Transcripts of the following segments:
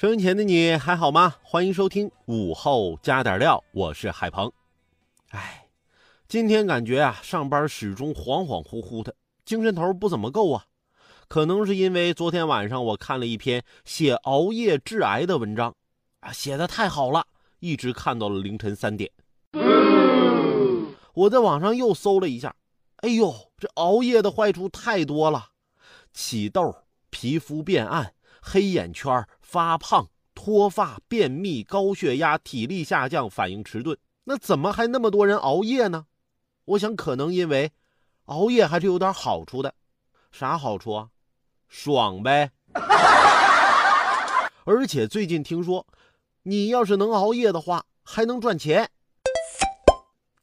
收音前的你还好吗？欢迎收听午后加点料，我是海鹏。哎，今天感觉啊，上班始终恍恍惚惚的，精神头不怎么够啊。可能是因为昨天晚上我看了一篇写熬夜致癌的文章，啊，写的太好了，一直看到了凌晨三点。我在网上又搜了一下，哎呦，这熬夜的坏处太多了，起痘、皮肤变暗、黑眼圈。发胖、脱发、便秘、高血压、体力下降、反应迟钝，那怎么还那么多人熬夜呢？我想，可能因为熬夜还是有点好处的。啥好处啊？爽呗！而且最近听说，你要是能熬夜的话，还能赚钱。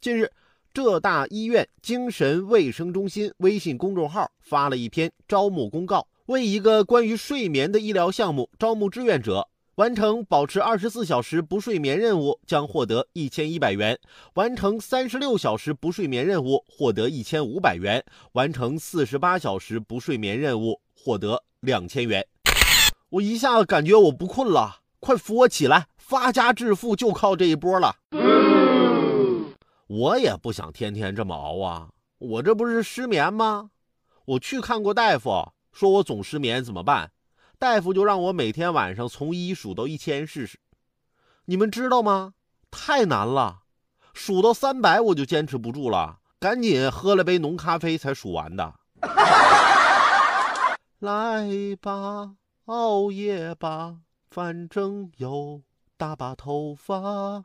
近日，浙大医院精神卫生中心微信公众号发了一篇招募公告。为一个关于睡眠的医疗项目招募志愿者，完成保持二十四小时不睡眠任务将获得一千一百元，完成三十六小时不睡眠任务获得一千五百元，完成四十八小时不睡眠任务获得两千元。我一下子感觉我不困了，快扶我起来，发家致富就靠这一波了。我也不想天天这么熬啊，我这不是失眠吗？我去看过大夫。说我总失眠怎么办？大夫就让我每天晚上从一数到一千试试。你们知道吗？太难了，数到三百我就坚持不住了，赶紧喝了杯浓咖啡才数完的。来吧，熬夜吧，反正有大把头发。